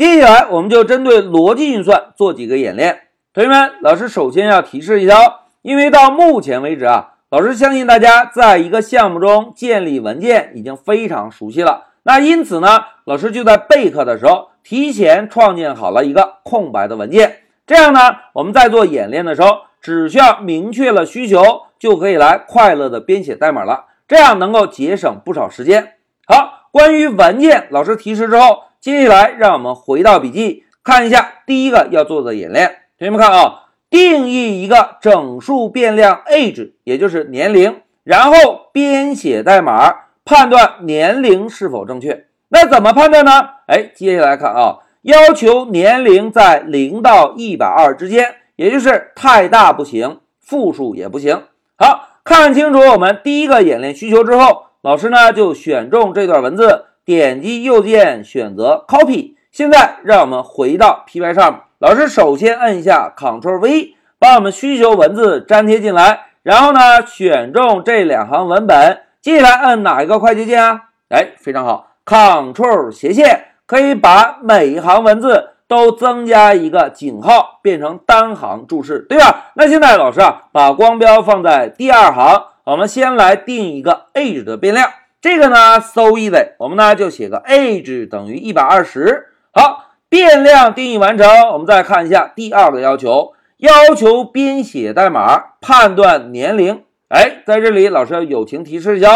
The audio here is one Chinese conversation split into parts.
接下来我们就针对逻辑运算做几个演练。同学们，老师首先要提示一下哦，因为到目前为止啊，老师相信大家在一个项目中建立文件已经非常熟悉了。那因此呢，老师就在备课的时候提前创建好了一个空白的文件，这样呢，我们在做演练的时候，只需要明确了需求，就可以来快乐的编写代码了，这样能够节省不少时间。好，关于文件，老师提示之后。接下来，让我们回到笔记，看一下第一个要做的演练。同学们看啊，定义一个整数变量 age，也就是年龄，然后编写代码判断年龄是否正确。那怎么判断呢？哎，接下来看啊，要求年龄在零到一百二之间，也就是太大不行，负数也不行。好看清楚我们第一个演练需求之后，老师呢就选中这段文字。点击右键选择 Copy。现在让我们回到 Py 上面，老师首先按一下 Ctrl V，把我们需求文字粘贴进来，然后呢选中这两行文本，接下来按哪一个快捷键啊？哎，非常好，Ctrl 斜线可以把每一行文字都增加一个井号，变成单行注释，对吧？那现在老师啊，把光标放在第二行，我们先来定一个 age 的变量。这个呢，so easy，我们呢就写个 age 等于一百二十。好，变量定义完成。我们再看一下第二个要求，要求编写代码判断年龄。哎，在这里老师要友情提示一下，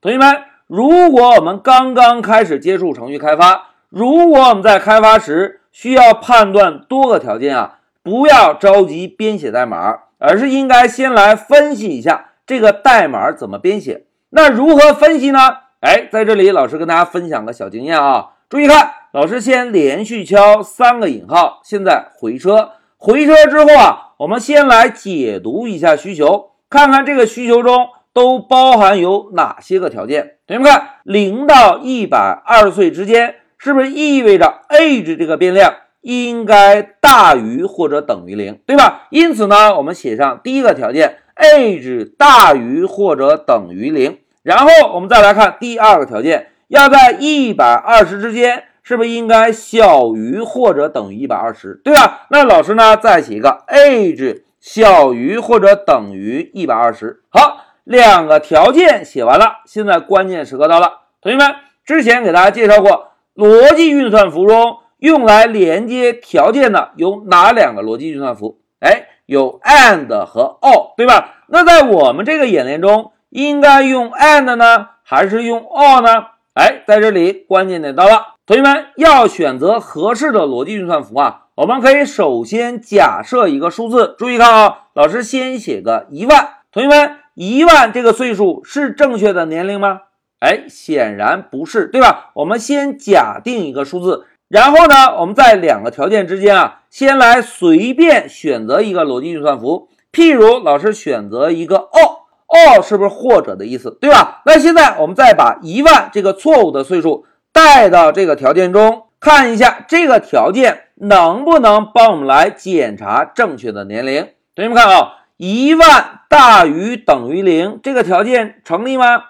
同学们，如果我们刚刚开始接触程序开发，如果我们在开发时需要判断多个条件啊，不要着急编写代码，而是应该先来分析一下这个代码怎么编写。那如何分析呢？哎，在这里老师跟大家分享个小经验啊，注意看，老师先连续敲三个引号，现在回车，回车之后啊，我们先来解读一下需求，看看这个需求中都包含有哪些个条件。同学们看，零到一百二十岁之间，是不是意味着 age 这个变量应该大于或者等于零，对吧？因此呢，我们写上第一个条件。age 大于或者等于零，然后我们再来看第二个条件，要在一百二十之间，是不是应该小于或者等于一百二十，对吧？那老师呢，再写一个 age 小于或者等于一百二十。好，两个条件写完了，现在关键时刻到了，同学们，之前给大家介绍过，逻辑运算符中用来连接条件的有哪两个逻辑运算符？哎。有 and 和 or，对吧？那在我们这个演练中，应该用 and 呢，还是用 or 呢？哎，在这里关键点到了，同学们要选择合适的逻辑运算符啊。我们可以首先假设一个数字，注意看啊，老师先写个一万。同学们，一万这个岁数是正确的年龄吗？哎，显然不是，对吧？我们先假定一个数字。然后呢，我们在两个条件之间啊，先来随便选择一个逻辑运算符。譬如老师选择一个 or or，or 是不是或者的意思，对吧？那现在我们再把一万这个错误的岁数带到这个条件中，看一下这个条件能不能帮我们来检查正确的年龄。同学们看啊，一万大于等于零这个条件成立吗？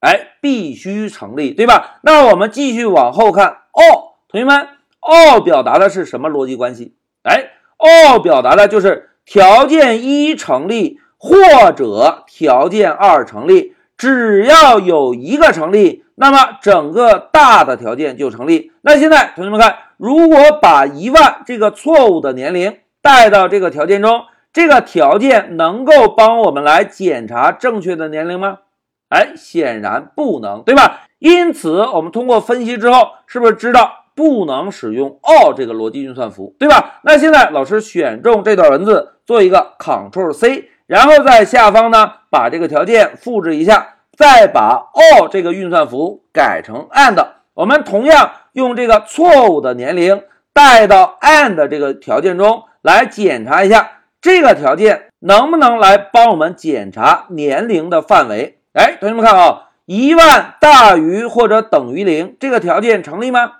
哎，必须成立，对吧？那我们继续往后看，or。同学们，or 表达的是什么逻辑关系？哎，or 表达的就是条件一成立或者条件二成立，只要有一个成立，那么整个大的条件就成立。那现在同学们看，如果把一万这个错误的年龄带到这个条件中，这个条件能够帮我们来检查正确的年龄吗？哎，显然不能，对吧？因此，我们通过分析之后，是不是知道？不能使用 or 这个逻辑运算符，对吧？那现在老师选中这段文字，做一个 Ctrl C，然后在下方呢把这个条件复制一下，再把 or 这个运算符改成 and。我们同样用这个错误的年龄带到 and 这个条件中来检查一下，这个条件能不能来帮我们检查年龄的范围？哎，同学们看啊，一万大于或者等于零这个条件成立吗？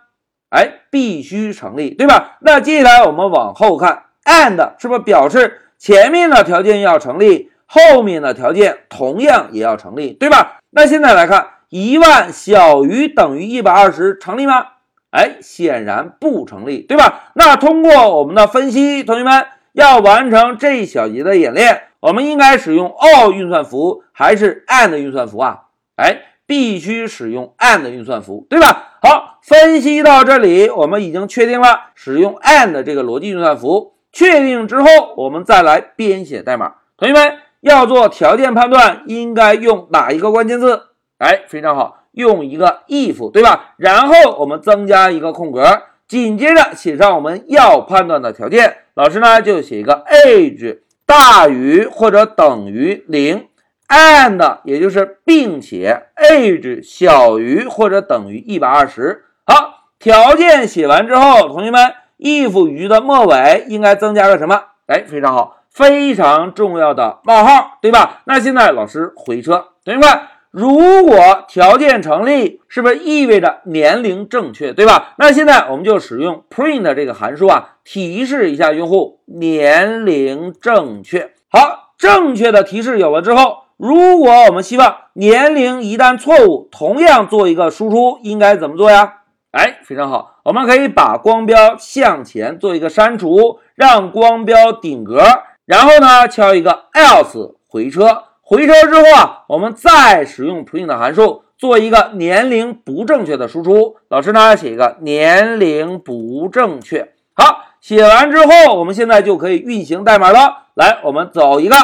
哎，必须成立，对吧？那接下来我们往后看，and 是不是表示前面的条件要成立，后面的条件同样也要成立，对吧？那现在来看，一万小于等于一百二十成立吗？哎，显然不成立，对吧？那通过我们的分析，同学们要完成这一小节的演练，我们应该使用 or 运算符还是 and 运算符啊？哎，必须使用 and 运算符，对吧？好，分析到这里，我们已经确定了使用 and 这个逻辑运算符。确定之后，我们再来编写代码。同学们要做条件判断，应该用哪一个关键字？哎，非常好，用一个 if，对吧？然后我们增加一个空格，紧接着写上我们要判断的条件。老师呢就写一个 age 大于或者等于零，and 也就是并且 age 小于或者等于一百二十。好，条件写完之后，同学们。If 语的末尾应该增加个什么？哎，非常好，非常重要的冒号，对吧？那现在老师回车，同学们，如果条件成立，是不是意味着年龄正确，对吧？那现在我们就使用 print 这个函数啊，提示一下用户年龄正确。好，正确的提示有了之后，如果我们希望年龄一旦错误，同样做一个输出，应该怎么做呀？哎，非常好，我们可以把光标向前做一个删除，让光标顶格，然后呢敲一个 else 回车，回车之后啊，我们再使用 print 函数做一个年龄不正确的输出。老师呢写一个年龄不正确。好，写完之后，我们现在就可以运行代码了。来，我们走一个，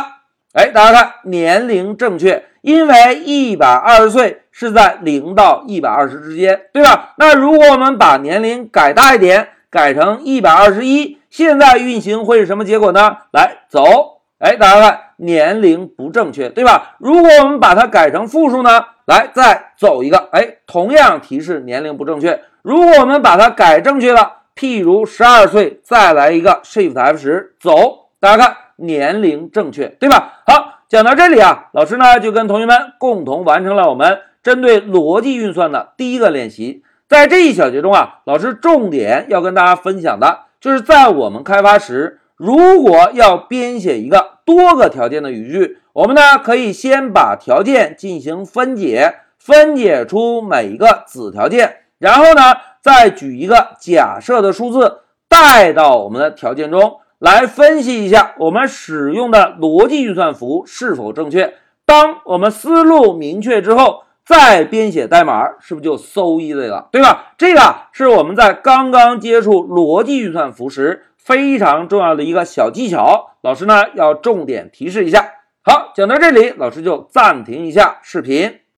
哎，大家看年龄正确。因为一百二十岁是在零到一百二十之间，对吧？那如果我们把年龄改大一点，改成一百二十一，现在运行会是什么结果呢？来走，哎，大家看年龄不正确，对吧？如果我们把它改成负数呢？来再走一个，哎，同样提示年龄不正确。如果我们把它改正确了，譬如十二岁，再来一个 Shift F 十走，大家看年龄正确，对吧？好。讲到这里啊，老师呢就跟同学们共同完成了我们针对逻辑运算的第一个练习。在这一小节中啊，老师重点要跟大家分享的就是在我们开发时，如果要编写一个多个条件的语句，我们呢可以先把条件进行分解，分解出每一个子条件，然后呢再举一个假设的数字带到我们的条件中。来分析一下我们使用的逻辑运算符是否正确。当我们思路明确之后，再编写代码，是不是就 so easy 了？对吧？这个是我们在刚刚接触逻辑运算符时非常重要的一个小技巧。老师呢要重点提示一下。好，讲到这里，老师就暂停一下视频。